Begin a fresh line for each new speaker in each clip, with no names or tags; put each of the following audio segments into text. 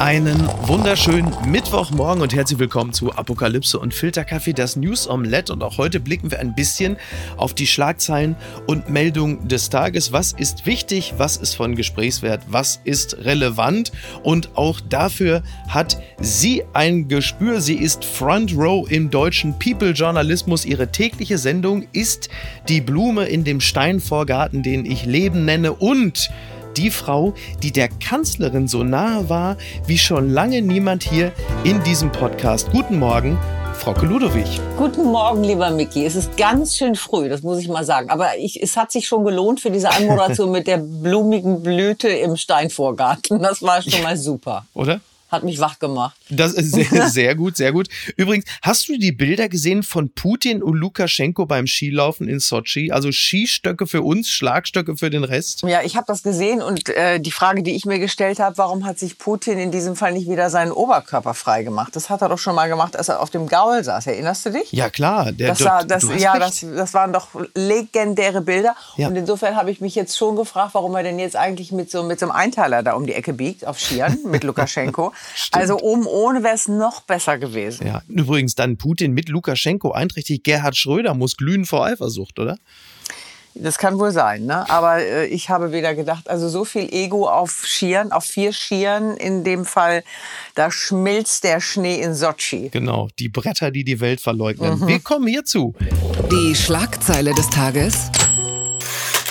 Einen wunderschönen Mittwochmorgen und herzlich willkommen zu Apokalypse und Filterkaffee, das News Omelette. Und auch heute blicken wir ein bisschen auf die Schlagzeilen und Meldungen des Tages. Was ist wichtig? Was ist von Gesprächswert? Was ist relevant? Und auch dafür hat sie ein Gespür. Sie ist Front Row im deutschen People-Journalismus. Ihre tägliche Sendung ist die Blume in dem Steinvorgarten, den ich Leben nenne. Und die Frau, die der Kanzlerin so nahe war wie schon lange niemand hier in diesem Podcast. Guten Morgen, Frauke Ludowig.
Guten Morgen, lieber Micky. Es ist ganz schön früh, das muss ich mal sagen. Aber ich, es hat sich schon gelohnt für diese Anmoderation mit der blumigen Blüte im Steinvorgarten. Das war schon mal super.
Oder?
Hat mich wach gemacht.
Das ist sehr, sehr gut, sehr gut. Übrigens, hast du die Bilder gesehen von Putin und Lukaschenko beim Skilaufen in Sochi? Also Skistöcke für uns, Schlagstöcke für den Rest?
Ja, ich habe das gesehen und äh, die Frage, die ich mir gestellt habe, warum hat sich Putin in diesem Fall nicht wieder seinen Oberkörper frei gemacht? Das hat er doch schon mal gemacht, als er auf dem Gaul saß. Erinnerst du dich?
Ja, klar.
Der, das, war, das, ja, das, das waren doch legendäre Bilder. Ja. Und insofern habe ich mich jetzt schon gefragt, warum er denn jetzt eigentlich mit so, mit so einem Einteiler da um die Ecke biegt, auf Skiern mit Lukaschenko. Also oben ohne wäre es noch besser gewesen.
Ja, übrigens dann Putin mit Lukaschenko einträchtig. Gerhard Schröder muss glühen vor Eifersucht, oder?
Das kann wohl sein, ne? Aber äh, ich habe wieder gedacht, also so viel Ego auf Skiern, auf vier Skiern in dem Fall, da schmilzt der Schnee in Sochi.
Genau, die Bretter, die die Welt verleugnen. Mhm. Wir kommen hierzu.
Die Schlagzeile des Tages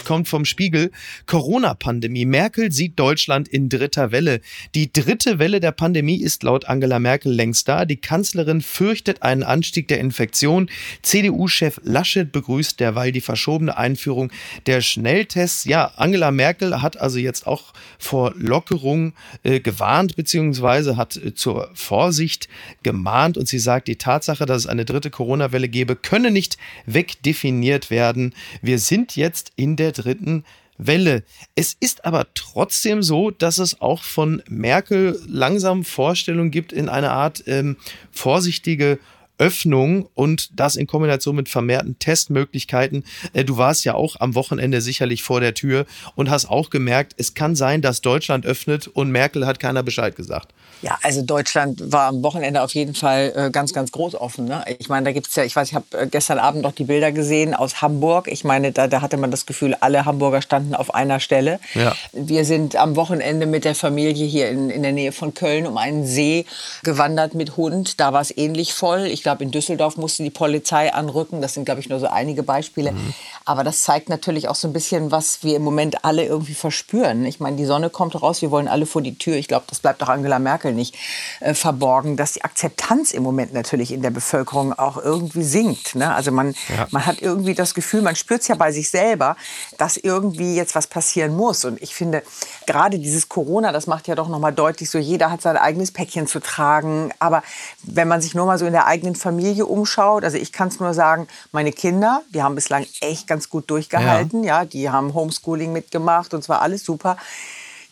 kommt vom Spiegel. Corona-Pandemie. Merkel sieht Deutschland in dritter Welle. Die dritte Welle der Pandemie ist laut Angela Merkel längst da. Die Kanzlerin fürchtet einen Anstieg der Infektion. CDU-Chef Laschet begrüßt derweil die verschobene Einführung der Schnelltests. Ja, Angela Merkel hat also jetzt auch vor Lockerung äh, gewarnt, beziehungsweise hat äh, zur Vorsicht gemahnt. Und sie sagt, die Tatsache, dass es eine dritte Corona-Welle gebe, könne nicht wegdefiniert werden. Wir sind jetzt in der dritten Welle. Es ist aber trotzdem so, dass es auch von Merkel langsam Vorstellungen gibt in eine Art ähm, vorsichtige Öffnung und das in Kombination mit vermehrten Testmöglichkeiten. Äh, du warst ja auch am Wochenende sicherlich vor der Tür und hast auch gemerkt, es kann sein, dass Deutschland öffnet und Merkel hat keiner Bescheid gesagt.
Ja, also Deutschland war am Wochenende auf jeden Fall äh, ganz, ganz groß offen. Ne? Ich meine, da gibt's ja, ich weiß, ich habe äh, gestern Abend noch die Bilder gesehen aus Hamburg. Ich meine, da, da hatte man das Gefühl, alle Hamburger standen auf einer Stelle. Ja. Wir sind am Wochenende mit der Familie hier in, in der Nähe von Köln um einen See gewandert mit Hund. Da war es ähnlich voll. Ich glaube, in Düsseldorf musste die Polizei anrücken. Das sind, glaube ich, nur so einige Beispiele. Mhm. Aber das zeigt natürlich auch so ein bisschen, was wir im Moment alle irgendwie verspüren. Ich meine, die Sonne kommt raus, wir wollen alle vor die Tür. Ich glaube, das bleibt auch Angela Merkel nicht äh, verborgen, dass die Akzeptanz im Moment natürlich in der Bevölkerung auch irgendwie sinkt. Ne? Also man, ja. man hat irgendwie das Gefühl, man spürt es ja bei sich selber, dass irgendwie jetzt was passieren muss. Und ich finde, gerade dieses Corona, das macht ja doch nochmal deutlich, so jeder hat sein eigenes Päckchen zu tragen. Aber wenn man sich nur mal so in der eigenen Familie umschaut, also ich kann es nur sagen, meine Kinder, die haben bislang echt ganz gut durchgehalten. Ja. ja, die haben Homeschooling mitgemacht und zwar alles super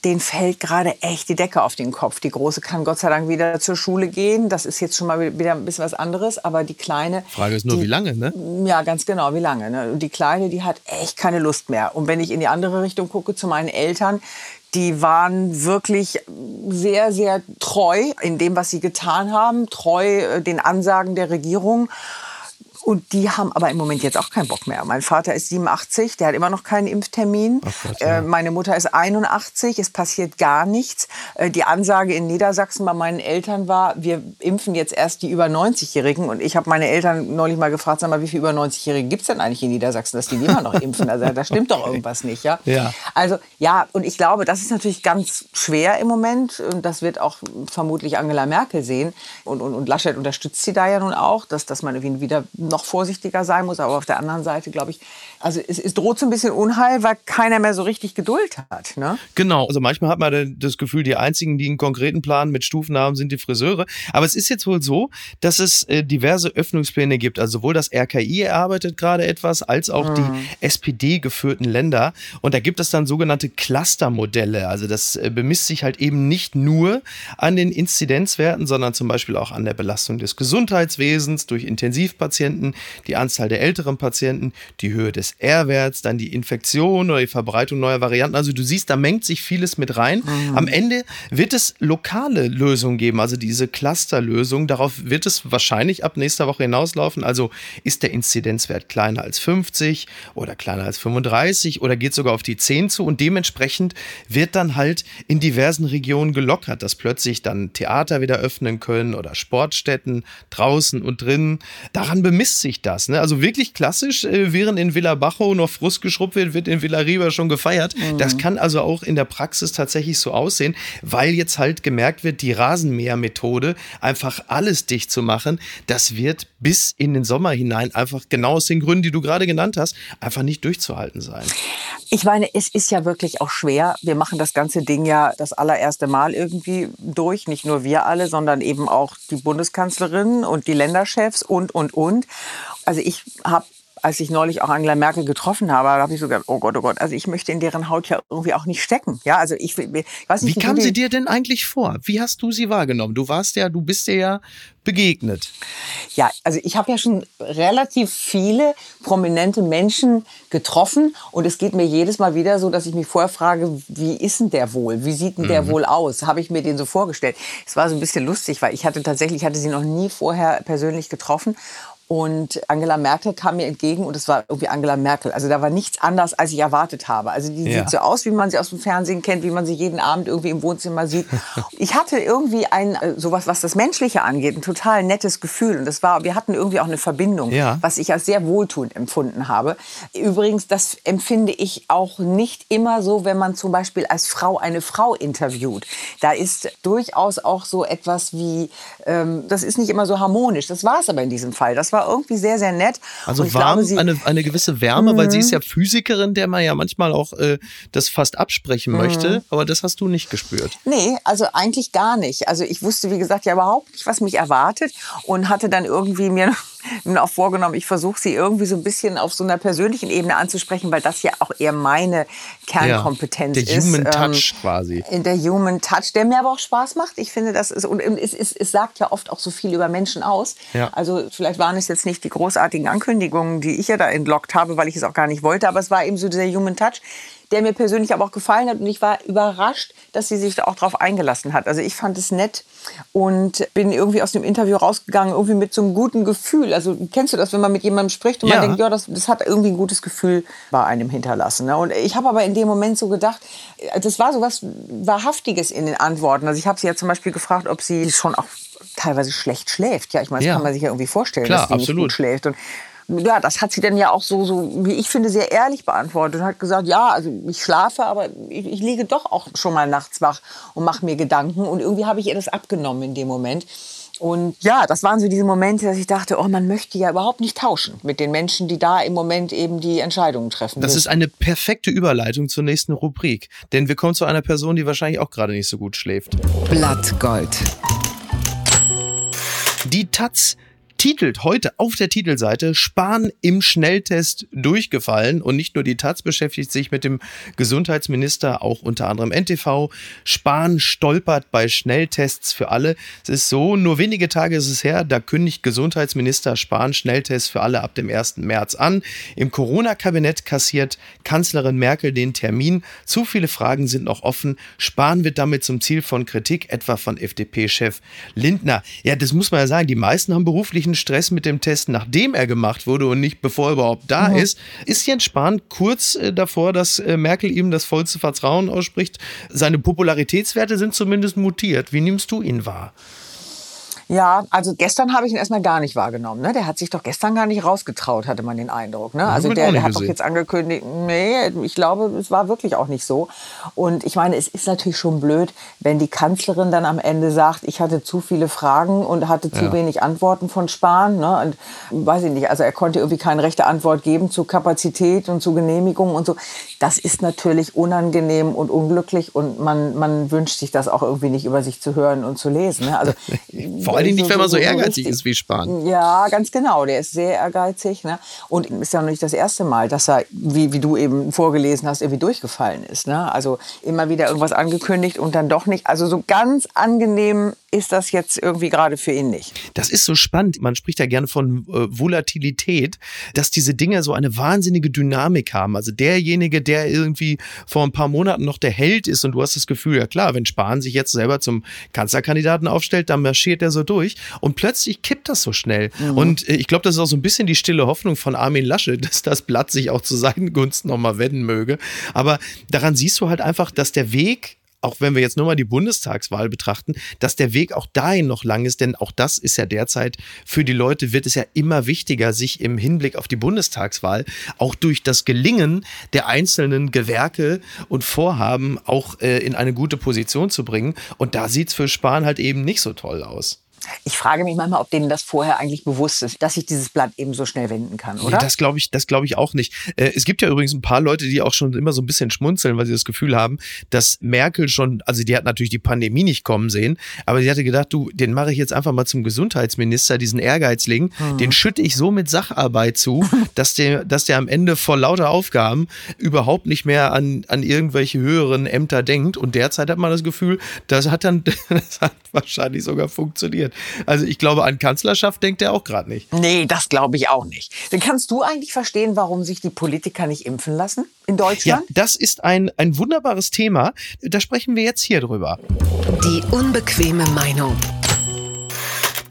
den fällt gerade echt die Decke auf den Kopf. Die Große kann Gott sei Dank wieder zur Schule gehen. Das ist jetzt schon mal wieder ein bisschen was anderes. Aber die Kleine.
Frage ist nur,
die,
wie lange, ne?
Ja, ganz genau, wie lange. Ne? Und die Kleine, die hat echt keine Lust mehr. Und wenn ich in die andere Richtung gucke, zu meinen Eltern, die waren wirklich sehr, sehr treu in dem, was sie getan haben, treu äh, den Ansagen der Regierung. Und die haben aber im Moment jetzt auch keinen Bock mehr. Mein Vater ist 87, der hat immer noch keinen Impftermin. Gott, ja. äh, meine Mutter ist 81, es passiert gar nichts. Äh, die Ansage in Niedersachsen bei meinen Eltern war, wir impfen jetzt erst die über 90-Jährigen. Und ich habe meine Eltern neulich mal gefragt, sag mal, wie viele über 90-Jährige gibt es denn eigentlich in Niedersachsen, dass die immer noch impfen? Also da stimmt doch irgendwas nicht, ja? ja? Also ja, und ich glaube, das ist natürlich ganz schwer im Moment. Und das wird auch vermutlich Angela Merkel sehen. Und, und, und Laschet unterstützt sie da ja nun auch, dass, dass man irgendwie wieder noch vorsichtiger sein muss. Aber auf der anderen Seite, glaube ich, also es, es droht so ein bisschen Unheil, weil keiner mehr so richtig Geduld hat. Ne?
Genau. Also manchmal hat man das Gefühl, die einzigen, die einen konkreten Plan mit Stufen haben, sind die Friseure. Aber es ist jetzt wohl so, dass es äh, diverse Öffnungspläne gibt. Also sowohl das RKI erarbeitet gerade etwas, als auch mhm. die SPD-geführten Länder. Und da gibt es dann sogenannte Clustermodelle. Also das äh, bemisst sich halt eben nicht nur an den Inzidenzwerten, sondern zum Beispiel auch an der Belastung des Gesundheitswesens durch Intensivpatienten Patienten, die Anzahl der älteren Patienten, die Höhe des R-Werts, dann die Infektion oder die Verbreitung neuer Varianten. Also du siehst, da mengt sich vieles mit rein. Mhm. Am Ende wird es lokale Lösungen geben, also diese Clusterlösung. Darauf wird es wahrscheinlich ab nächster Woche hinauslaufen. Also ist der Inzidenzwert kleiner als 50 oder kleiner als 35 oder geht sogar auf die 10 zu und dementsprechend wird dann halt in diversen Regionen gelockert, dass plötzlich dann Theater wieder öffnen können oder Sportstätten draußen und drinnen. Daran bemisst sich das. Ne? Also wirklich klassisch, äh, während in Villa Bajo noch Frust geschrubbt wird, wird in Villa Riva schon gefeiert. Mhm. Das kann also auch in der Praxis tatsächlich so aussehen, weil jetzt halt gemerkt wird, die Rasenmähermethode, einfach alles dicht zu machen, das wird bis in den Sommer hinein einfach genau aus den Gründen, die du gerade genannt hast, einfach nicht durchzuhalten sein.
Ich meine, es ist ja wirklich auch schwer. Wir machen das ganze Ding ja das allererste Mal irgendwie durch. Nicht nur wir alle, sondern eben auch die Bundeskanzlerin und die Länderchefs und, und, und. Also ich habe als ich neulich auch Angela Merkel getroffen habe, habe ich so gedacht, oh Gott, oh Gott, also ich möchte in deren Haut ja irgendwie auch nicht stecken. Ja, also ich, ich
weiß nicht. Wie kam sie dir denn eigentlich vor? Wie hast du sie wahrgenommen? Du warst ja, du bist ja begegnet.
Ja, also ich habe ja schon relativ viele prominente Menschen getroffen und es geht mir jedes Mal wieder so, dass ich mich vorher frage, wie ist denn der wohl? Wie sieht denn der mhm. wohl aus? Habe ich mir den so vorgestellt? Es war so ein bisschen lustig, weil ich hatte tatsächlich, hatte sie noch nie vorher persönlich getroffen und Angela Merkel kam mir entgegen und es war irgendwie Angela Merkel. Also da war nichts anders, als ich erwartet habe. Also die ja. sieht so aus, wie man sie aus dem Fernsehen kennt, wie man sie jeden Abend irgendwie im Wohnzimmer sieht. Ich hatte irgendwie ein, äh, sowas, was das Menschliche angeht, ein total nettes Gefühl. Und das war, wir hatten irgendwie auch eine Verbindung, ja. was ich als sehr wohltuend empfunden habe. Übrigens, das empfinde ich auch nicht immer so, wenn man zum Beispiel als Frau eine Frau interviewt. Da ist durchaus auch so etwas wie, ähm, das ist nicht immer so harmonisch. Das war es aber in diesem Fall. Das war war irgendwie sehr, sehr nett.
Also warm, glaube, sie, eine, eine gewisse Wärme, mhm. weil sie ist ja Physikerin, der man ja manchmal auch äh, das fast absprechen mhm. möchte. Aber das hast du nicht gespürt.
Nee, also eigentlich gar nicht. Also ich wusste, wie gesagt, ja überhaupt nicht, was mich erwartet und hatte dann irgendwie mir auch vorgenommen, ich versuche sie irgendwie so ein bisschen auf so einer persönlichen Ebene anzusprechen, weil das ja auch eher meine Kernkompetenz
ja, der
ist.
Der Human ähm, Touch quasi.
In der Human Touch, der mir aber auch Spaß macht. Ich finde, das ist, und es, es, es sagt ja oft auch so viel über Menschen aus. Ja. Also vielleicht waren es jetzt nicht die großartigen Ankündigungen, die ich ja da entlockt habe, weil ich es auch gar nicht wollte, aber es war eben so dieser Human Touch, der mir persönlich aber auch gefallen hat. Und ich war überrascht, dass sie sich da auch drauf eingelassen hat. Also ich fand es nett und bin irgendwie aus dem Interview rausgegangen, irgendwie mit so einem guten Gefühl. Also kennst du das, wenn man mit jemandem spricht und ja. man denkt, ja, das, das hat irgendwie ein gutes Gefühl bei einem hinterlassen. Ne? Und ich habe aber in dem Moment so gedacht, das war so was Wahrhaftiges in den Antworten. Also ich habe sie ja zum Beispiel gefragt, ob sie schon auch teilweise schlecht schläft. Ja, ich meine, das ja. kann man sich ja irgendwie vorstellen, Klar, dass sie absolut. nicht gut schläft. Und ja, das hat sie dann ja auch so, so, wie ich finde, sehr ehrlich beantwortet und hat gesagt, ja, also ich schlafe, aber ich, ich liege doch auch schon mal nachts wach und mache mir Gedanken. Und irgendwie habe ich ihr das abgenommen in dem Moment. Und ja, das waren so diese Momente, dass ich dachte, oh, man möchte ja überhaupt nicht tauschen mit den Menschen, die da im Moment eben die Entscheidungen treffen.
Das ist eine perfekte Überleitung zur nächsten Rubrik. Denn wir kommen zu einer Person, die wahrscheinlich auch gerade nicht so gut schläft.
Blattgold.
Die Taz titelt heute auf der Titelseite Spahn im Schnelltest durchgefallen und nicht nur die Taz beschäftigt sich mit dem Gesundheitsminister, auch unter anderem NTV. Spahn stolpert bei Schnelltests für alle. Es ist so, nur wenige Tage ist es her, da kündigt Gesundheitsminister Spahn Schnelltests für alle ab dem 1. März an. Im Corona-Kabinett kassiert Kanzlerin Merkel den Termin. Zu viele Fragen sind noch offen. Spahn wird damit zum Ziel von Kritik, etwa von FDP-Chef Lindner. Ja, das muss man ja sagen, die meisten haben beruflichen beruflichen Stress mit dem Test, nachdem er gemacht wurde und nicht bevor er überhaupt da mhm. ist. Ist Jens Spahn kurz äh, davor, dass äh, Merkel ihm das vollste Vertrauen ausspricht? Seine Popularitätswerte sind zumindest mutiert. Wie nimmst du ihn wahr?
Ja, also gestern habe ich ihn erstmal gar nicht wahrgenommen. Ne? Der hat sich doch gestern gar nicht rausgetraut, hatte man den Eindruck. Ne? Also der, der hat doch jetzt angekündigt, nee, ich glaube, es war wirklich auch nicht so. Und ich meine, es ist natürlich schon blöd, wenn die Kanzlerin dann am Ende sagt, ich hatte zu viele Fragen und hatte zu ja. wenig Antworten von Spahn. Ne? Und weiß ich nicht, also er konnte irgendwie keine rechte Antwort geben zu Kapazität und zu Genehmigung und so. Das ist natürlich unangenehm und unglücklich und man, man wünscht sich das auch irgendwie nicht über sich zu hören und zu lesen. Ne? Also,
Vor allem nicht, wenn man so, so ehrgeizig ist wie Spahn.
Ja, ganz genau. Der ist sehr ehrgeizig. Ne? Und ist ja noch nicht das erste Mal, dass er, wie, wie du eben vorgelesen hast, irgendwie durchgefallen ist. Ne? Also immer wieder irgendwas angekündigt und dann doch nicht. Also so ganz angenehm ist das jetzt irgendwie gerade für ihn nicht.
Das ist so spannend. Man spricht ja gerne von äh, Volatilität, dass diese Dinge so eine wahnsinnige Dynamik haben. Also derjenige, der irgendwie vor ein paar Monaten noch der Held ist und du hast das Gefühl, ja klar, wenn Spahn sich jetzt selber zum Kanzlerkandidaten aufstellt, dann marschiert er so durch und plötzlich kippt das so schnell. Mhm. Und äh, ich glaube, das ist auch so ein bisschen die stille Hoffnung von Armin Lasche, dass das Blatt sich auch zu seinen Gunsten nochmal wenden möge. Aber daran siehst du halt einfach, dass der Weg auch wenn wir jetzt nur mal die Bundestagswahl betrachten, dass der Weg auch dahin noch lang ist, denn auch das ist ja derzeit für die Leute wird es ja immer wichtiger, sich im Hinblick auf die Bundestagswahl auch durch das Gelingen der einzelnen Gewerke und Vorhaben auch äh, in eine gute Position zu bringen. Und da sieht es für Spahn halt eben nicht so toll aus.
Ich frage mich manchmal, ob denen das vorher eigentlich bewusst ist, dass sich dieses Blatt eben so schnell wenden kann, oder?
Nee, das glaube ich, das glaube ich auch nicht. Äh, es gibt ja übrigens ein paar Leute, die auch schon immer so ein bisschen schmunzeln, weil sie das Gefühl haben, dass Merkel schon, also die hat natürlich die Pandemie nicht kommen sehen, aber sie hatte gedacht, du, den mache ich jetzt einfach mal zum Gesundheitsminister, diesen Ehrgeizling, hm. den schütte ich so mit Sacharbeit zu, dass der, dass der am Ende vor lauter Aufgaben überhaupt nicht mehr an, an irgendwelche höheren Ämter denkt. Und derzeit hat man das Gefühl, das hat dann, das hat wahrscheinlich sogar funktioniert. Also ich glaube, an Kanzlerschaft denkt er auch gerade nicht.
Nee, das glaube ich auch nicht. Dann kannst du eigentlich verstehen, warum sich die Politiker nicht impfen lassen in Deutschland?
Ja, das ist ein, ein wunderbares Thema. Da sprechen wir jetzt hier drüber.
Die unbequeme Meinung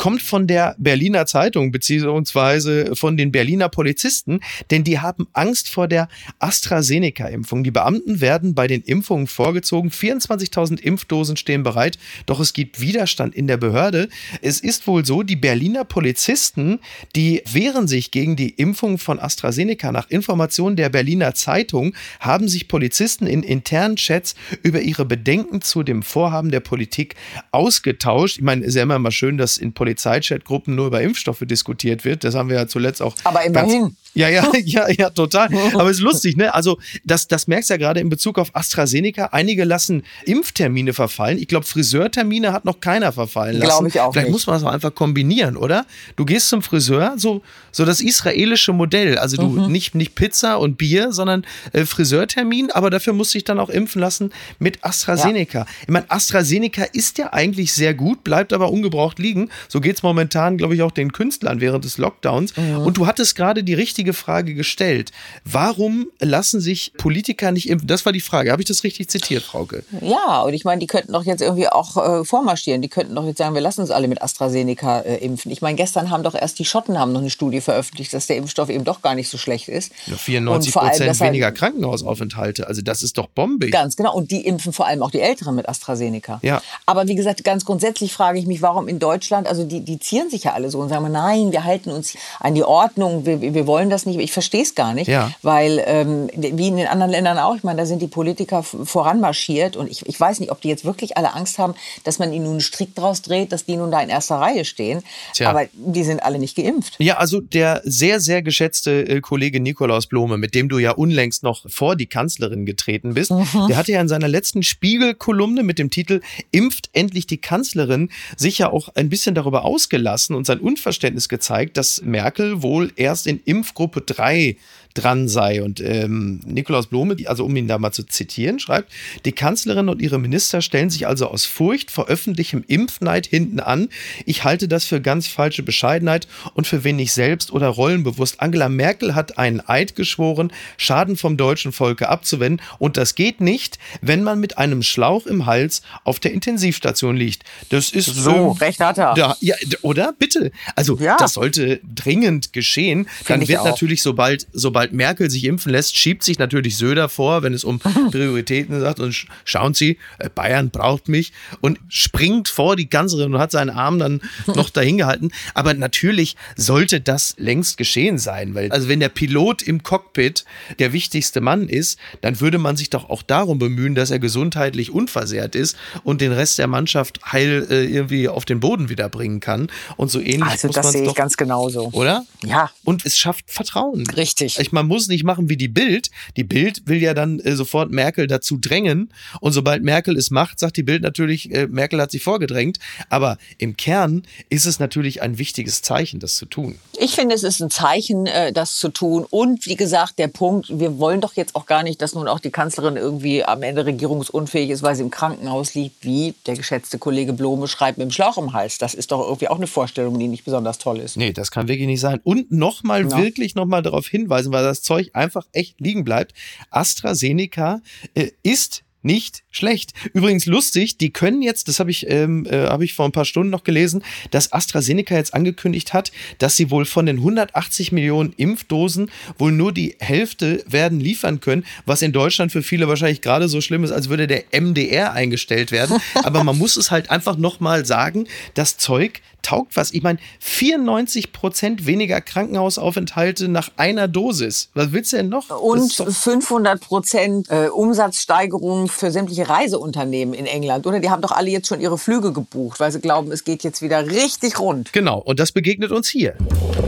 kommt von der Berliner Zeitung beziehungsweise von den Berliner Polizisten, denn die haben Angst vor der AstraZeneca-Impfung. Die Beamten werden bei den Impfungen vorgezogen. 24.000 Impfdosen stehen bereit, doch es gibt Widerstand in der Behörde. Es ist wohl so, die Berliner Polizisten, die wehren sich gegen die Impfung von AstraZeneca. Nach Informationen der Berliner Zeitung haben sich Polizisten in internen Chats über ihre Bedenken zu dem Vorhaben der Politik ausgetauscht. Ich meine, es ist ja immer mal schön, dass in Politik Polizeichatgruppen nur über Impfstoffe diskutiert wird. Das haben wir ja zuletzt auch.
Aber immerhin.
Ja, ja, ja, ja, total. Aber es ist lustig, ne? Also, das, das merkst du ja gerade in Bezug auf AstraZeneca. Einige lassen Impftermine verfallen. Ich glaube, Friseurtermine hat noch keiner verfallen lassen.
Glaube ich auch.
Vielleicht
nicht.
muss man das auch einfach kombinieren, oder? Du gehst zum Friseur, so, so das israelische Modell. Also du mhm. nicht, nicht Pizza und Bier, sondern äh, Friseurtermin, aber dafür musst du dich dann auch impfen lassen mit AstraZeneca. Ja. Ich meine, AstraZeneca ist ja eigentlich sehr gut, bleibt aber ungebraucht liegen. So geht es momentan, glaube ich, auch den Künstlern während des Lockdowns. Mhm. Und du hattest gerade die richtige richtige Frage gestellt. Warum lassen sich Politiker nicht impfen? Das war die Frage. Habe ich das richtig zitiert, Frauke?
Ja, und ich meine, die könnten doch jetzt irgendwie auch äh, vormarschieren. Die könnten doch jetzt sagen, wir lassen uns alle mit AstraZeneca äh, impfen. Ich meine, gestern haben doch erst die Schotten haben noch eine Studie veröffentlicht, dass der Impfstoff eben doch gar nicht so schlecht ist.
Ja, 94 Prozent weniger Krankenhausaufenthalte. Also das ist doch bombig.
Ganz genau. Und die impfen vor allem auch die Älteren mit AstraZeneca.
Ja.
Aber wie gesagt, ganz grundsätzlich frage ich mich, warum in Deutschland, also die, die zieren sich ja alle so und sagen, nein, wir halten uns an die Ordnung, wir, wir wollen das nicht. Ich verstehe es gar nicht,
ja.
weil ähm, wie in den anderen Ländern auch, ich meine, da sind die Politiker voranmarschiert und ich, ich weiß nicht, ob die jetzt wirklich alle Angst haben, dass man ihnen nun einen Strick draus dreht, dass die nun da in erster Reihe stehen. Tja. Aber die sind alle nicht geimpft.
Ja, also der sehr, sehr geschätzte äh, Kollege Nikolaus Blome, mit dem du ja unlängst noch vor die Kanzlerin getreten bist, mhm. der hatte ja in seiner letzten Spiegel-Kolumne mit dem Titel Impft endlich die Kanzlerin sich ja auch ein bisschen darüber ausgelassen und sein Unverständnis gezeigt, dass Merkel wohl erst in Impfgruppe 3 dran sei. Und ähm, Nikolaus Blome, also um ihn da mal zu zitieren, schreibt, die Kanzlerin und ihre Minister stellen sich also aus Furcht vor öffentlichem Impfneid hinten an. Ich halte das für ganz falsche Bescheidenheit und für wenig selbst oder rollenbewusst. Angela Merkel hat einen Eid geschworen, Schaden vom deutschen Volke abzuwenden. Und das geht nicht, wenn man mit einem Schlauch im Hals auf der Intensivstation liegt. Das ist
so. Ähm, recht hat er.
Da, ja, oder? Bitte. Also, ja. das sollte dringend geschehen. Find Dann wird natürlich, sobald, sobald sobald Merkel sich impfen lässt, schiebt sich natürlich Söder vor, wenn es um Prioritäten sagt. Und schauen Sie, äh, Bayern braucht mich und springt vor die Kanzlerin und hat seinen Arm dann noch dahin gehalten. Aber natürlich sollte das längst geschehen sein, weil also wenn der Pilot im Cockpit der wichtigste Mann ist, dann würde man sich doch auch darum bemühen, dass er gesundheitlich unversehrt ist und den Rest der Mannschaft heil äh, irgendwie auf den Boden wiederbringen bringen kann. Und so ähnlich
Also
muss
das
man
sehe ich
doch,
ganz genauso.
oder?
Ja,
Und es schafft Vertrauen.
richtig.
Ich, man muss nicht machen wie die Bild. Die Bild will ja dann äh, sofort Merkel dazu drängen. Und sobald Merkel es macht, sagt die Bild natürlich, äh, Merkel hat sich vorgedrängt. Aber im Kern ist es natürlich ein wichtiges Zeichen, das zu tun.
Ich finde, es ist ein Zeichen, äh, das zu tun. Und wie gesagt, der Punkt, wir wollen doch jetzt auch gar nicht, dass nun auch die Kanzlerin irgendwie am Ende regierungsunfähig ist, weil sie im Krankenhaus liegt, wie der geschätzte Kollege Blome schreibt, mit dem Schlauch im Hals. Das ist doch irgendwie auch eine Vorstellung, die nicht besonders toll ist.
Nee, das kann wirklich nicht sein. Und nochmal
Ja.
wirklich nochmal darauf hinweisen, weil das Zeug einfach echt liegen bleibt. AstraZeneca äh, ist nicht schlecht. Übrigens lustig, die können jetzt, das habe ich, ähm, äh, habe ich vor ein paar Stunden noch gelesen, dass AstraZeneca jetzt angekündigt hat, dass sie wohl von den 180 Millionen Impfdosen wohl nur die Hälfte werden liefern können, was in Deutschland für viele wahrscheinlich gerade so schlimm ist, als würde der MDR eingestellt werden. Aber man muss es halt einfach nochmal sagen, das Zeug taugt was. Ich meine, 94 Prozent weniger Krankenhausaufenthalte nach einer Dosis. Was willst du denn noch?
Und
ist doch-
500 Prozent äh, Umsatzsteigerung für sämtliche Reiseunternehmen in England, oder? Die haben doch alle jetzt schon ihre Flüge gebucht, weil sie glauben, es geht jetzt wieder richtig rund.
Genau, und das begegnet uns hier.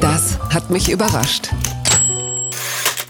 Das hat mich überrascht.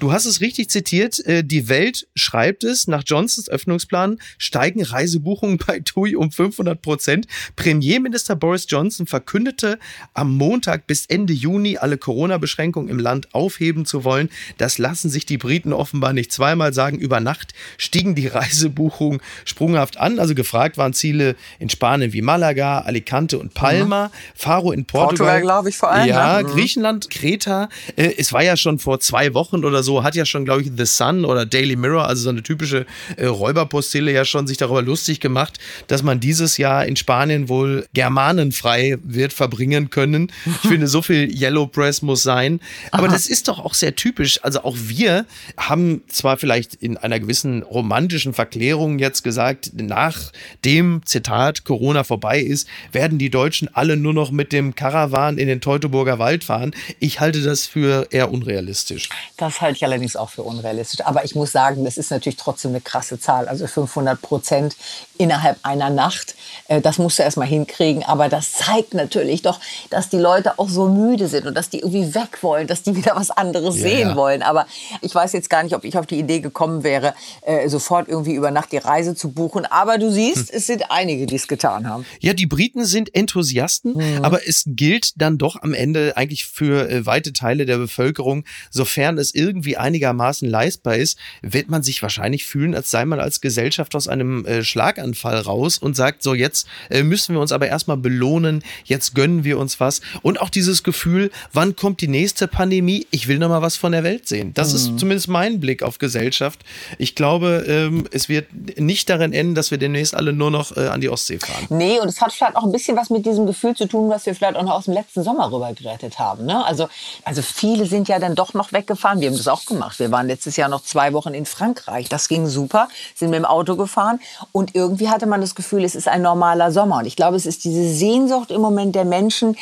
Du hast es richtig zitiert. äh, Die Welt schreibt es. Nach Johnsons Öffnungsplan steigen Reisebuchungen bei TUI um 500 Prozent. Premierminister Boris Johnson verkündete am Montag bis Ende Juni alle Corona-Beschränkungen im Land aufheben zu wollen. Das lassen sich die Briten offenbar nicht zweimal sagen. Über Nacht stiegen die Reisebuchungen sprunghaft an. Also gefragt waren Ziele in Spanien wie Malaga, Alicante und Palma. Faro in Portugal.
Portugal, glaube ich, vor allem,
Ja,
ne? Mhm.
Griechenland, Kreta. Äh, es war ja schon vor zwei Wochen oder so, hat ja schon, glaube ich, The Sun oder Daily Mirror, also so eine typische äh, Räuberpostille, ja schon sich darüber lustig gemacht, dass man dieses Jahr in Spanien wohl germanenfrei wird verbringen können. Ich finde, so viel Yellow Press muss sein. Aber das ist doch auch sehr typisch. Also auch wir haben zwar vielleicht in einer gewissen romantischen Verklärung jetzt gesagt, nach dem Zitat Corona vorbei ist, werden die Deutschen alle nur noch mit dem Karawan in den Teutoburger Wald fahren. Ich halte das für eher unrealistisch.
Das halte ich allerdings auch für unrealistisch. Aber ich muss sagen, das ist natürlich trotzdem eine krasse Zahl. Also 500 Prozent innerhalb einer Nacht. Äh, Das musst du erstmal hinkriegen. Aber das zeigt natürlich doch, dass die Leute auch so müde sind und dass die irgendwie weg wollen, dass die wieder was anderes
Ja,
sehen wollen. Aber ich weiß jetzt gar nicht, ob ich auf die Idee gekommen wäre, äh, sofort irgendwie über Nacht die Reise zu buchen. Aber du siehst, es sind einige, die es getan haben.
Ja, die Briten sind Enthusiasten, aber es gilt dann doch am Ende eigentlich für äh, weite Teile der Bevölkerung, sofern es irgendwie einigermaßen leistbar ist, wird man sich wahrscheinlich fühlen, als sei man als Gesellschaft aus einem äh, Schlaganfall raus und sagt, so jetzt äh, müssen wir uns aber erstmal belohnen, jetzt gönnen wir uns was. Und auch dieses Gefühl, wann kommt die nächste Pandemie? Ich will noch mal was von der Welt sehen. Das ist zumindest mein Blick auf Gesellschaft. Ich glaube, ähm, es wird nicht darin enden, dass wir demnächst alle nur noch äh, an die Ostsee fahren.
Nee, und es hat vielleicht auch ein bisschen was mit diesem Gefühl zu tun, was wir vielleicht auch noch aus dem letzten Sommer rüber gerettet haben. Ne? Also, also viele sind ja dann doch noch weggefahren. Wir haben das auch gemacht. Wir waren letztes Jahr noch zwei Wochen in Frankreich. Das ging super, sind mit dem Auto gefahren. Und irgendwie hatte man das Gefühl, es ist ein normaler Sommer. Und ich glaube, es ist diese Sehnsucht im Moment der Menschen,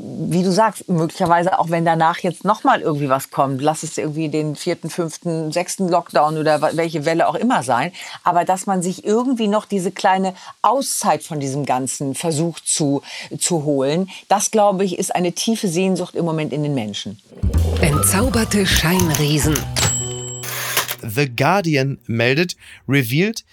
wie du sagst, möglicherweise auch wenn danach jetzt noch mal irgendwie was kommt, lass es irgendwie den vierten, fünften, sechsten Lockdown oder welche Welle auch immer sein, aber dass man sich irgendwie noch diese kleine Auszeit von diesem Ganzen versucht zu, zu holen, das glaube ich ist eine tiefe Sehnsucht im Moment in den Menschen.
Entzauberte Scheinriesen.
The Guardian meldet, revealed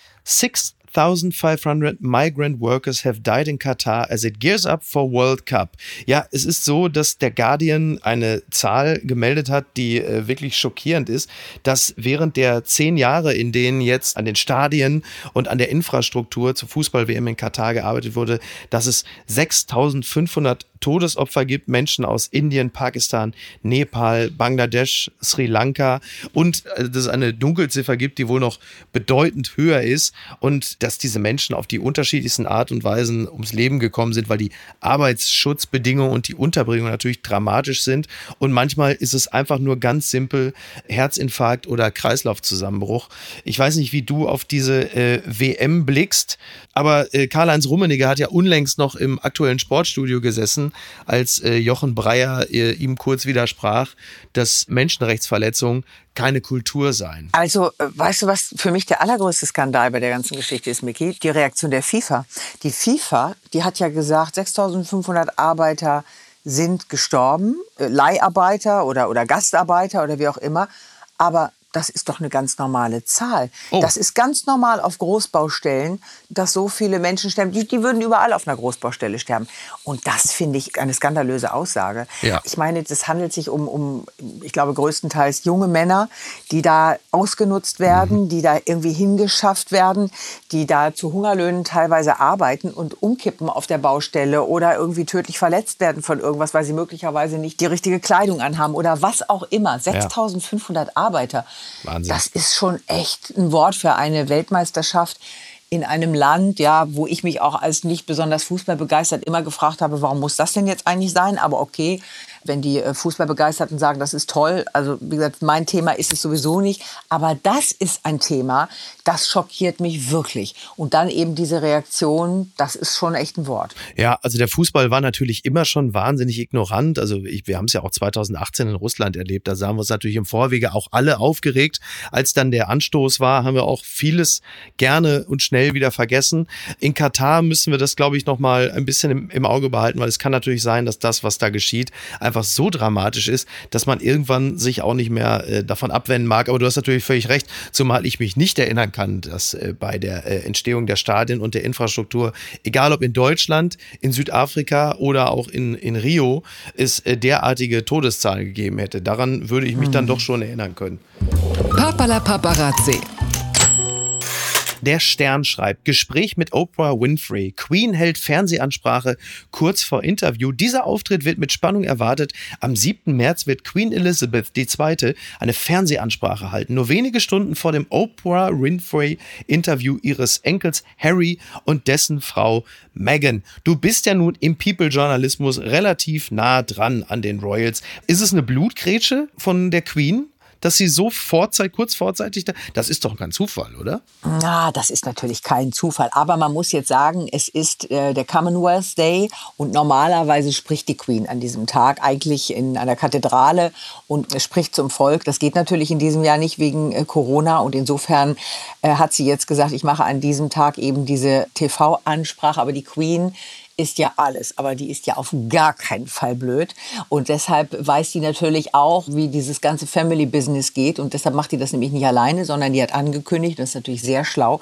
6,500 migrant workers have died in Qatar as it gears up for World Cup. Ja, es ist so, dass der Guardian eine Zahl gemeldet hat, die äh, wirklich schockierend ist, dass während der zehn Jahre, in denen jetzt an den Stadien und an der Infrastruktur zur Fußball-WM in Katar gearbeitet wurde, dass es 6.500 Todesopfer gibt, Menschen aus Indien, Pakistan, Nepal, Bangladesch, Sri Lanka und äh, dass es eine Dunkelziffer gibt, die wohl noch bedeutend höher ist und dass diese Menschen auf die unterschiedlichsten Art und Weisen ums Leben gekommen sind, weil die Arbeitsschutzbedingungen und die Unterbringung natürlich dramatisch sind und manchmal ist es einfach nur ganz simpel Herzinfarkt oder Kreislaufzusammenbruch. Ich weiß nicht, wie du auf diese äh, WM blickst, aber äh, Karl-Heinz Rummenigge hat ja unlängst noch im aktuellen Sportstudio gesessen als äh, Jochen Breyer äh, ihm kurz widersprach, dass Menschenrechtsverletzungen keine Kultur seien.
Also, äh, weißt du, was für mich der allergrößte Skandal bei der ganzen Geschichte ist, Micky? Die Reaktion der FIFA. Die FIFA, die hat ja gesagt, 6500 Arbeiter sind gestorben, äh, Leiharbeiter oder, oder Gastarbeiter oder wie auch immer. Aber das ist doch eine ganz normale Zahl. Oh. Das ist ganz normal auf Großbaustellen, dass so viele Menschen sterben. Die, die würden überall auf einer Großbaustelle sterben. Und das finde ich eine skandalöse Aussage. Ja. Ich meine, es handelt sich um, um, ich glaube, größtenteils junge Männer, die da ausgenutzt werden, mhm. die da irgendwie hingeschafft werden, die da zu Hungerlöhnen teilweise arbeiten und umkippen auf der Baustelle oder irgendwie tödlich verletzt werden von irgendwas, weil sie möglicherweise nicht die richtige Kleidung anhaben oder was auch immer. 6500 ja. Arbeiter. Wahnsinn. Das ist schon echt ein Wort für eine Weltmeisterschaft in einem Land, ja, wo ich mich auch als nicht besonders fußballbegeistert immer gefragt habe, warum muss das denn jetzt eigentlich sein? Aber okay, wenn die äh, Fußballbegeisterten sagen, das ist toll. Also wie gesagt, mein Thema ist es sowieso nicht. Aber das ist ein Thema, das schockiert mich wirklich. Und dann eben diese Reaktion, das ist schon echt ein Wort.
Ja, also der Fußball war natürlich immer schon wahnsinnig ignorant. Also ich, wir haben es ja auch 2018 in Russland erlebt. Da sahen wir uns natürlich im Vorwege auch alle aufgeregt. Als dann der Anstoß war, haben wir auch vieles gerne und schnell wieder vergessen. In Katar müssen wir das, glaube ich, noch mal ein bisschen im, im Auge behalten, weil es kann natürlich sein, dass das, was da geschieht, einfach einfach so dramatisch ist, dass man irgendwann sich auch nicht mehr äh, davon abwenden mag. Aber du hast natürlich völlig recht, zumal ich mich nicht erinnern kann, dass äh, bei der äh, Entstehung der Stadien und der Infrastruktur, egal ob in Deutschland, in Südafrika oder auch in, in Rio, es äh, derartige Todeszahlen gegeben hätte. Daran würde ich mich hm. dann doch schon erinnern können.
Papala Paparazzi.
Der Stern schreibt, Gespräch mit Oprah Winfrey. Queen hält Fernsehansprache kurz vor Interview. Dieser Auftritt wird mit Spannung erwartet. Am 7. März wird Queen Elizabeth II. eine Fernsehansprache halten. Nur wenige Stunden vor dem Oprah Winfrey Interview ihres Enkels Harry und dessen Frau Meghan. Du bist ja nun im People-Journalismus relativ nah dran an den Royals. Ist es eine Blutgrätsche von der Queen? Dass sie so vorzeit, kurz vorzeitig da, das ist doch kein Zufall, oder?
Na, das ist natürlich kein Zufall. Aber man muss jetzt sagen, es ist äh, der Commonwealth Day und normalerweise spricht die Queen an diesem Tag eigentlich in einer Kathedrale und spricht zum Volk. Das geht natürlich in diesem Jahr nicht wegen äh, Corona und insofern äh, hat sie jetzt gesagt, ich mache an diesem Tag eben diese TV-Ansprache. Aber die Queen ist ja alles, aber die ist ja auf gar keinen Fall blöd. Und deshalb weiß die natürlich auch, wie dieses ganze Family Business geht. Und deshalb macht die das nämlich nicht alleine, sondern die hat angekündigt, das ist natürlich sehr schlau,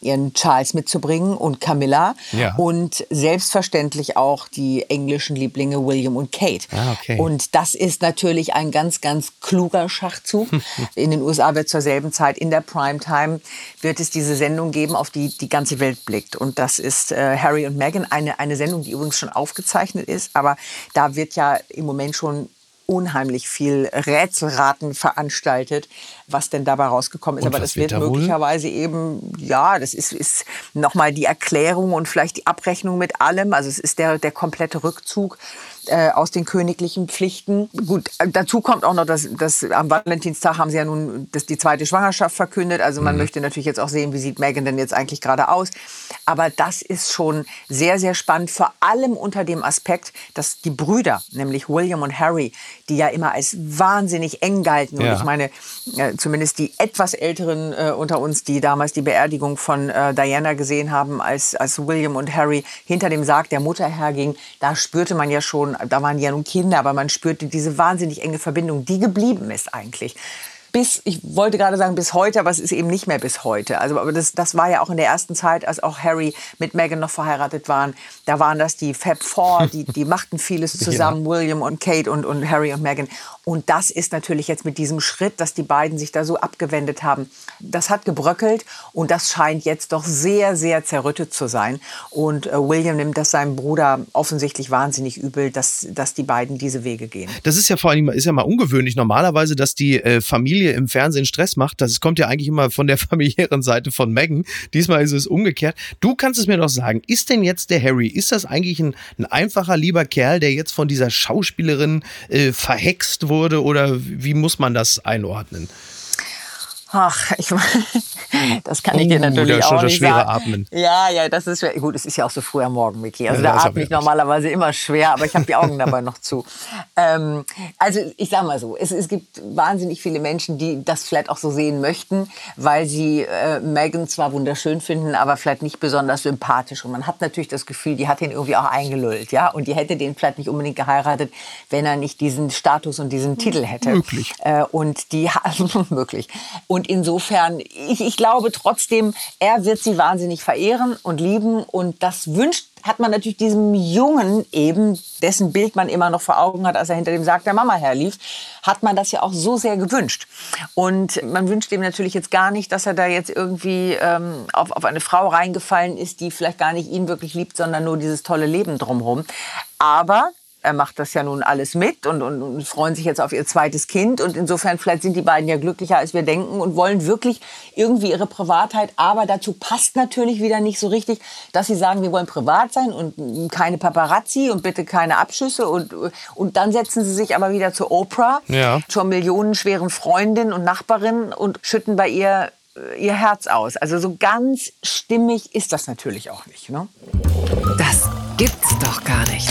ihren Charles mitzubringen und Camilla. Ja. Und selbstverständlich auch die englischen Lieblinge William und Kate. Ah, okay. Und das ist natürlich ein ganz, ganz kluger Schachzug. in den USA wird zur selben Zeit in der Primetime wird es diese Sendung geben, auf die die ganze Welt blickt. Und das ist äh, Harry und Meghan, eine, eine eine Sendung, die übrigens schon aufgezeichnet ist, aber da wird ja im Moment schon unheimlich viel Rätselraten veranstaltet, was denn dabei rausgekommen ist. Und Aber das wird, da möglicherweise eben, ja, das ist, ist nochmal die Erklärung und vielleicht die Abrechnung mit allem. Also es ist der, der komplette Rückzug äh, aus den königlichen Pflichten. Gut, äh, dazu kommt auch noch, dass, dass am Valentinstag haben sie ja nun das, die zweite Schwangerschaft verkündet. Also man mhm. möchte natürlich jetzt auch sehen, wie sieht Meghan denn jetzt eigentlich gerade aus. Aber das ist schon sehr, sehr spannend, vor allem unter dem Aspekt, dass die Brüder, nämlich William und Harry, die ja immer als wahnsinnig eng galten. Ja. Und ich meine, äh, zumindest die etwas Älteren äh, unter uns, die damals die Beerdigung von äh, Diana gesehen haben, als, als William und Harry hinter dem Sarg der Mutter hergingen, da spürte man ja schon, da waren ja nun Kinder, aber man spürte diese wahnsinnig enge Verbindung, die geblieben ist eigentlich bis, ich wollte gerade sagen bis heute, aber es ist eben nicht mehr bis heute. Also, aber das, das war ja auch in der ersten Zeit, als auch Harry mit Meghan noch verheiratet waren. Da waren das die Fab Four, die, die machten vieles zusammen, ja. William und Kate und, und Harry und Meghan. Und das ist natürlich jetzt mit diesem Schritt, dass die beiden sich da so abgewendet haben, das hat gebröckelt und das scheint jetzt doch sehr, sehr zerrüttet zu sein. Und äh, William nimmt das seinem Bruder offensichtlich wahnsinnig übel, dass, dass die beiden diese Wege gehen.
Das ist ja vor allem ist ja mal ungewöhnlich normalerweise, dass die äh, Familie im Fernsehen Stress macht. Das kommt ja eigentlich immer von der familiären Seite von Megan. Diesmal ist es umgekehrt. Du kannst es mir doch sagen, ist denn jetzt der Harry, ist das eigentlich ein, ein einfacher, lieber Kerl, der jetzt von dieser Schauspielerin äh, verhext wurde oder wie muss man das einordnen?
Ach, ich meine, das kann ich dir natürlich
da
auch
schon
nicht
schwere
sagen.
Atmen.
Ja, ja, das ist schwer. Gut, es ist ja auch so früh am Morgen, Micky. Also
Ja,
da
das
atme ich normalerweise immer schwer, aber ich habe die Augen dabei noch zu. Ähm, also ich sag mal so, es, es gibt wahnsinnig viele Menschen, die das vielleicht auch so sehen möchten, weil sie äh, Meghan zwar wunderschön finden, aber vielleicht nicht besonders sympathisch. Und man hat natürlich das Gefühl, die hat ihn irgendwie auch eingelullt, ja. Und die hätte den vielleicht nicht unbedingt geheiratet, wenn er nicht diesen Status und diesen Titel hätte.
Möglich.
Äh, und die möglich. Und insofern, ich, ich glaube trotzdem, er wird sie wahnsinnig verehren und lieben. Und das wünscht hat man natürlich diesem Jungen eben, dessen Bild man immer noch vor Augen hat, als er hinter dem Sarg der Mama herlief, hat man das ja auch so sehr gewünscht. Und man wünscht ihm natürlich jetzt gar nicht, dass er da jetzt irgendwie ähm, auf, auf eine Frau reingefallen ist, die vielleicht gar nicht ihn wirklich liebt, sondern nur dieses tolle Leben drumherum. Aber er macht das ja nun alles mit und, und, und freuen sich jetzt auf ihr zweites Kind. Und insofern, vielleicht sind die beiden ja glücklicher, als wir denken und wollen wirklich irgendwie ihre Privatheit. Aber dazu passt natürlich wieder nicht so richtig, dass sie sagen, wir wollen privat sein und keine Paparazzi und bitte keine Abschüsse. Und, und dann setzen sie sich aber wieder zu Oprah,
Ja.
zur millionenschweren Freundin und Nachbarin und schütten bei ihr äh, ihr Herz aus. Also so ganz stimmig ist das natürlich auch nicht. Ne?
Das gibt's doch gar nicht.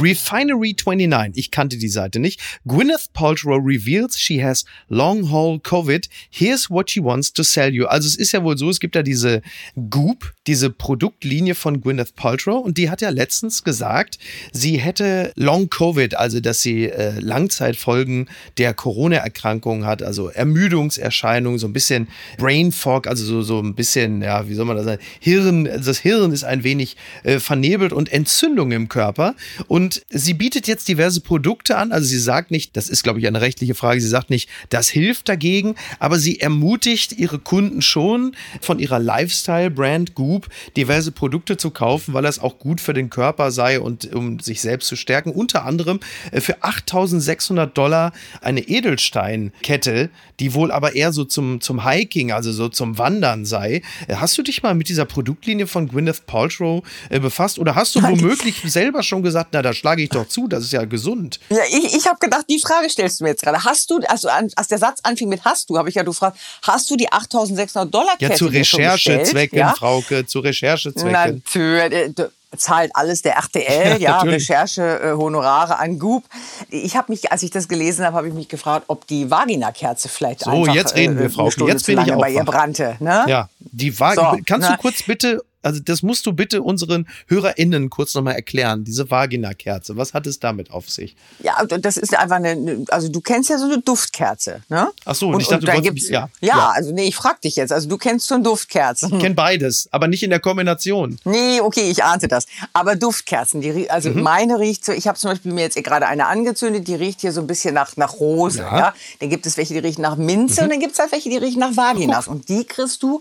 Refinery 29, ich kannte die Seite nicht. Gwyneth Paltrow reveals she has long haul COVID. Here's what she wants to sell you. Also es ist ja wohl so, es gibt ja diese Goop, diese Produktlinie von Gwyneth Paltrow und die hat ja letztens gesagt, sie hätte Long Covid, also dass sie äh, Langzeitfolgen der Corona-Erkrankung hat, also Ermüdungserscheinungen, so ein bisschen Brain Fog, also so, so ein bisschen, ja, wie soll man das sagen, Hirn, das Hirn ist ein wenig äh, vernebelt und Entzündung im Körper und sie bietet jetzt diverse Produkte an, also sie sagt nicht, das ist glaube ich eine rechtliche Frage, sie sagt nicht, das hilft dagegen, aber sie ermutigt ihre Kunden schon von ihrer Lifestyle-Brand Goop diverse Produkte zu kaufen, weil das auch gut für den Körper sei und um sich selbst zu stärken. Unter anderem äh, für 8600 Dollar eine Edelsteinkette, die wohl aber eher so zum, zum Hiking, also so zum Wandern sei. Äh, Hast du dich mal mit dieser Produktlinie von Gwyneth Paltrow äh, befasst oder hast du womöglich selber schon gesagt, na, da schlage ich doch zu, das ist ja gesund.
Ja, ich, ich habe gedacht, die Frage stellst du mir jetzt gerade. Hast du, also als der Satz anfing mit hast du, habe ich ja du gefragt, hast du die 8600 Dollar Kette
Ja, zu? Recherchezwecken,
ja?
Frauke, zu Recherchezwecken.
Natürlich. d- Zahlt alles der RTL, ja,
natürlich.
Recherche, äh, Honorare an Goop. Ich habe mich, als ich das gelesen habe, habe ich mich gefragt, ob die Vagina-Kerze vielleicht
So,
einfach
jetzt reden wir,
äh,
Frauke.
eine Stunde
Jetzt bin ich auch
bei ihr brannte. Ne?
Ja, die war.
So,
kannst du
ne?
kurz bitte, also das musst du bitte unseren HörerInnen kurz nochmal erklären, diese Vagina-Kerze. Was hat es damit auf sich?
Ja, das ist einfach eine, also du kennst ja so eine Duftkerze, ne?
Ach so, und ich dachte,
und
du wolltest- ja,
ja,
ja.
also nee, ich frag dich jetzt, also du kennst schon Duftkerzen.
Ich kenne beides, aber nicht in der Kombination.
Nee, okay, ich ahnte das. Aber Duftkerzen, die, also
Mhm.
meine riecht so, ich habe zum Beispiel mir jetzt gerade eine angezündet, die riecht hier so ein bisschen nach, nach Rose.
Ja. Mhm.
Ja. Dann gibt es welche, die riechen nach Minze und dann gibt es halt welche, die riechen nach Vaginas. Und die kriegst du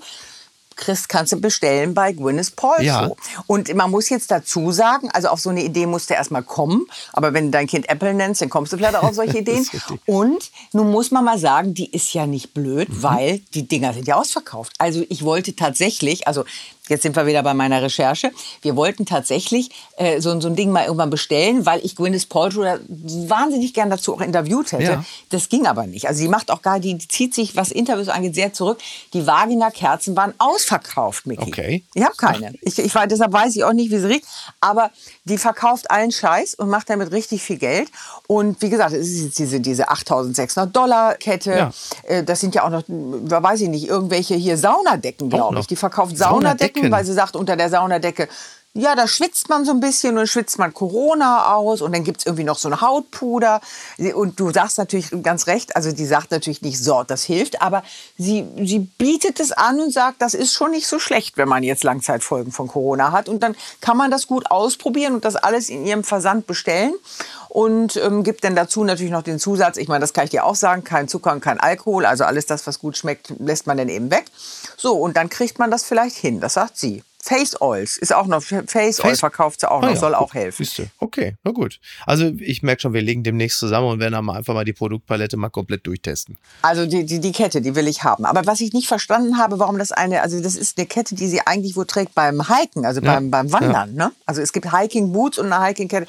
kriegst, kannst du bestellen bei Gwyneth Paltrow.
Ja.
Und man muss jetzt dazu sagen, also auf so eine Idee musst du erstmal kommen. Aber wenn du dein Kind Apple nennst, dann kommst du vielleicht auch auf solche Ideen. Und nun muss man mal sagen, die ist ja nicht blöd,
Mhm.
weil die Dinger sind ja ausverkauft. Also ich wollte tatsächlich, also jetzt sind wir wieder bei meiner Recherche, wir wollten tatsächlich äh, so, so ein Ding mal irgendwann bestellen, weil ich Gwyneth Paltrow wahnsinnig gern dazu auch interviewt hätte.
Ja.
Das ging aber nicht. Also sie macht auch gar, die, die zieht sich, was Interviews angeht, sehr zurück. Die Vagina-Kerzen waren ausverkauft, Miki.
Okay.
Ich habe keine. Ich, ich deshalb weiß ich auch nicht, wie sie riecht. Aber die verkauft allen Scheiß und macht damit richtig viel Geld. Und wie gesagt, es ist jetzt diese, diese 8600 Dollar Kette.
Ja.
Äh, Das sind ja auch noch, weiß ich nicht, irgendwelche hier Saunadecken, glaube ich. Die verkauft Saunadecken,
Saunadecken.
weil sie sagt, unter der Saunadecke, ja, da schwitzt man so ein bisschen und dann schwitzt man Corona aus und dann gibt's irgendwie noch so ein Hautpuder. Und du sagst natürlich ganz recht, also die sagt natürlich nicht, so, das hilft, aber sie, sie bietet es an und sagt, das ist schon nicht so schlecht, wenn man jetzt Langzeitfolgen von Corona hat. Und dann kann man das gut ausprobieren und das alles in ihrem Versand bestellen. Und ähm, gibt dann dazu natürlich noch den Zusatz, ich meine, das kann ich dir auch sagen, kein Zucker und kein Alkohol, also alles das, was gut schmeckt, lässt man dann eben weg. So, und dann kriegt man das vielleicht hin, das sagt sie. Face Oils ist auch noch, Face, Oil verkauft sie auch
Ah
noch,
ja,
soll auch helfen.
Siehste. Okay, na gut. Also ich merke schon, wir legen demnächst zusammen und werden dann mal einfach mal die Produktpalette mal komplett durchtesten.
Also die, die, die Kette, die will ich haben. Aber was ich nicht verstanden habe, warum das eine, also das ist eine Kette, die sie eigentlich wo trägt beim Hiken, also
Ja.
beim, beim Wandern. Ne? Also es gibt Hiking Boots und eine Hiking Kette.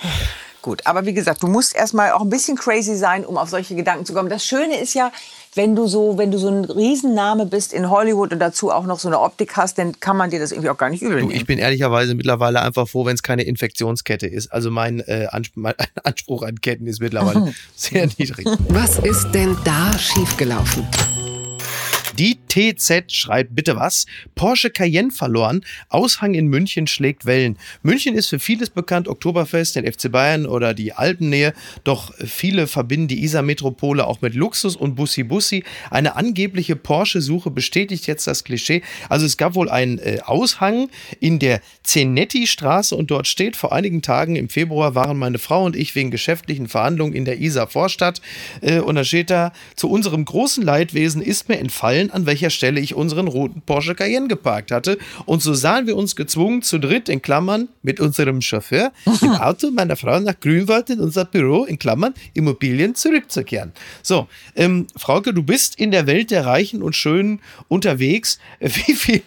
Gut, aber wie gesagt, du musst erstmal auch ein bisschen crazy sein, um auf solche Gedanken zu kommen. Das Schöne ist ja, wenn du so, wenn du so ein Riesenname bist in Hollywood und dazu auch noch so eine Optik hast, dann kann man dir das irgendwie auch gar nicht übel nehmen.
Du, ich bin ehrlicherweise mittlerweile einfach froh, wenn es keine Infektionskette ist. Also mein, äh, Anspruch, mein Anspruch an Ketten ist mittlerweile sehr niedrig.
Was ist denn da schiefgelaufen?
Die TZ schreibt bitte was. Porsche Cayenne verloren. Aushang in München schlägt Wellen. München ist für vieles bekannt. Oktoberfest, den FC Bayern oder die Alpennähe. Doch viele verbinden die Isar-Metropole auch mit Luxus und Bussi-Bussi. Eine angebliche Porsche-Suche bestätigt jetzt das Klischee. Also es gab wohl einen äh, Aushang in der Zenetti-Straße und dort steht, vor einigen Tagen im Februar waren meine Frau und ich wegen geschäftlichen Verhandlungen in der Isar-Vorstadt. Äh, und da steht da, zu unserem großen Leidwesen ist mir entfallen, an welcher Stelle ich unseren roten Porsche Cayenne geparkt hatte. Und so sahen wir uns gezwungen, zu dritt in Klammern mit unserem Chauffeur im Auto meiner Frau nach Grünwald in unser Büro in Klammern Immobilien zurückzukehren. So, ähm, Frauke, du bist in der Welt der Reichen und Schönen unterwegs. Wie viele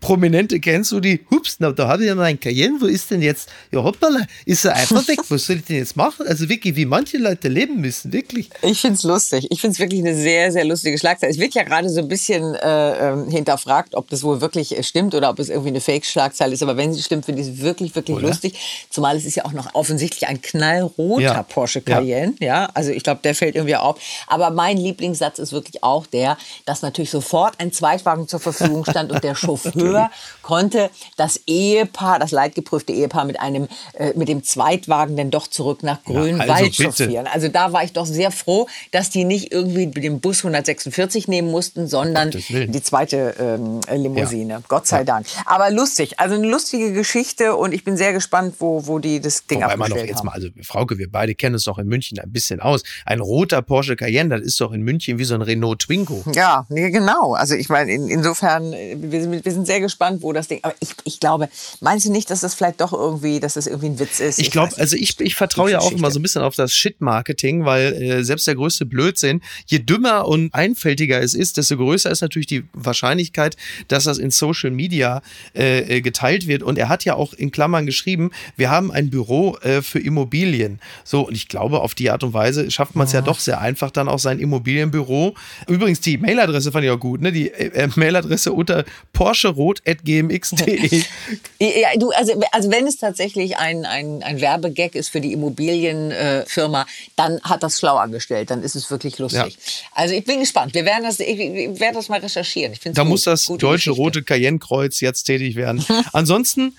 Prominente kennst du, die, hups, na, da habe ich ja meinen Cayenne, wo ist denn jetzt? Ja, hoppala, ist er einfach weg. Was soll ich denn jetzt machen? Also wirklich, wie manche Leute leben müssen, wirklich.
Ich finde es lustig. Ich finde es wirklich eine sehr, sehr lustige Schlagzeile. Es wird ja gerade so ein bisschen äh, ähm, hinterfragt, ob das wohl wirklich äh, stimmt oder ob es irgendwie eine Fake-Schlagzeile ist. Aber wenn sie stimmt, finde ich es wirklich, wirklich oder? lustig. Zumal es ist ja auch noch offensichtlich ein knallroter ja. Porsche Cayenne. Ja, ja? also ich glaube, der fällt irgendwie auf. Aber mein Lieblingssatz ist wirklich auch der, dass natürlich sofort ein Zweitwagen zur Verfügung stand und der Chauffeur konnte das Ehepaar, das leidgeprüfte Ehepaar mit einem, äh, mit dem Zweitwagen dann doch zurück nach Grünwald ja, also chauffieren. Also da war ich doch sehr froh, dass die nicht irgendwie den Bus 146 nehmen mussten, sondern die zweite ähm, Limousine. Ja. Gott sei ja. Dank. Aber lustig, also eine lustige Geschichte und ich bin sehr gespannt, wo, wo die das Ding Wobei abgestellt
man doch jetzt haben. mal, also Frauke, wir beide kennen uns doch in München ein bisschen aus. Ein roter Porsche Cayenne, das ist doch in München wie so ein Renault Twingo.
Ja, nee, genau. Also ich meine, in, insofern, wir sind, wir sind sehr gespannt, wo das Ding. Aber ich, ich glaube, meinst du nicht, dass das vielleicht doch irgendwie, dass das irgendwie ein Witz ist?
Ich, ich glaube, also ich, ich vertraue ja auch immer so ein bisschen auf das Shit-Marketing, weil äh, selbst der größte Blödsinn, je dümmer und einfältiger es ist, desto größer ist natürlich die Wahrscheinlichkeit, dass das in Social Media äh, äh, geteilt wird. Und er hat ja auch in Klammern geschrieben, wir haben ein Büro äh, für Immobilien. So, und ich glaube, auf die Art und Weise schafft man es ja. ja doch sehr einfach, dann auch sein Immobilienbüro. Übrigens, die Mailadresse fand ich auch gut, ne? Die äh, äh Mailadresse unter porscherot.gmx.de.
ja, du, also, also wenn es tatsächlich ein, ein, ein Werbegag ist für die Immobilienfirma, dann hat das schlau angestellt. Dann ist es wirklich lustig. Ja. Also ich bin gespannt. Wir werden das, ich, ich werde das mal recherchieren.
da gut, muss das deutsche Geschichte. Rote Cayenne-Kreuz jetzt tätig werden. Ansonsten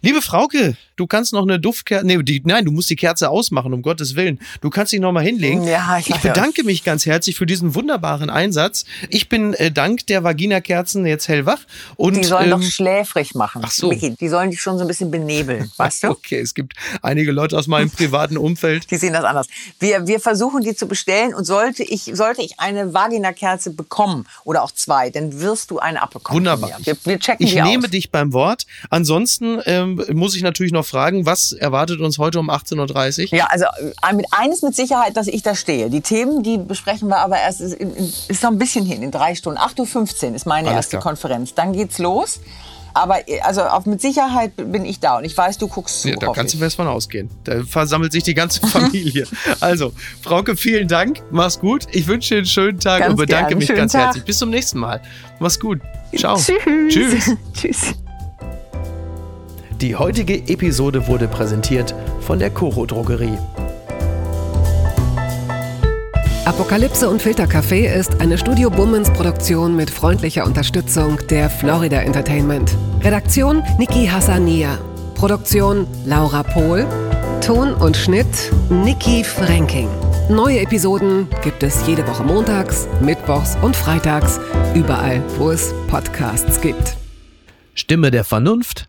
Liebe Frauke, du kannst noch eine Duftkerze, nee, die, nein, du musst die Kerze ausmachen, um Gottes Willen. Du kannst dich noch mal hinlegen. Ja, ich, ich bedanke ja. mich ganz herzlich für diesen wunderbaren Einsatz. Ich bin äh, dank der Vagina-Kerzen jetzt hellwach. Und,
die sollen ähm, doch schläfrig machen. Ach so. Michi, die sollen dich schon so ein bisschen benebeln, weißt du?
Okay, es gibt einige Leute aus meinem privaten Umfeld.
Die sehen das anders. Wir, wir versuchen, die zu bestellen und sollte ich, sollte ich eine Vagina-Kerze bekommen oder auch zwei, dann wirst du eine abbekommen.
Wunderbar. Wir, wir checken ich nehme aus. dich beim Wort. Ansonsten ähm, muss ich natürlich noch fragen, was erwartet uns heute um 18.30
Uhr? Ja, also äh, mit eines mit Sicherheit, dass ich da stehe. Die Themen, die besprechen wir aber erst, ist, ist noch ein bisschen hin, in drei Stunden. 8.15 Uhr ist meine Alles erste klar. Konferenz. Dann geht's los. Aber äh, also auf, mit Sicherheit bin ich da und ich weiß, du guckst zu.
Ja, da kannst du fest von ausgehen. Da versammelt sich die ganze Familie. also, Frauke, vielen Dank. Mach's gut. Ich wünsche dir einen schönen Tag ganz und bedanke mich ganz Tag. herzlich. Bis zum nächsten Mal. Mach's gut. Ciao.
Tschüss. Tschüss. Tschüss.
Die heutige Episode wurde präsentiert von der Coro Drogerie.
Apokalypse und Filtercafé ist eine Studio Bummens Produktion mit freundlicher Unterstützung der Florida Entertainment. Redaktion Niki Hassania. Produktion Laura Pohl. Ton und Schnitt Niki Franking. Neue Episoden gibt es jede Woche montags, mittwochs und freitags, überall, wo es Podcasts gibt.
Stimme der Vernunft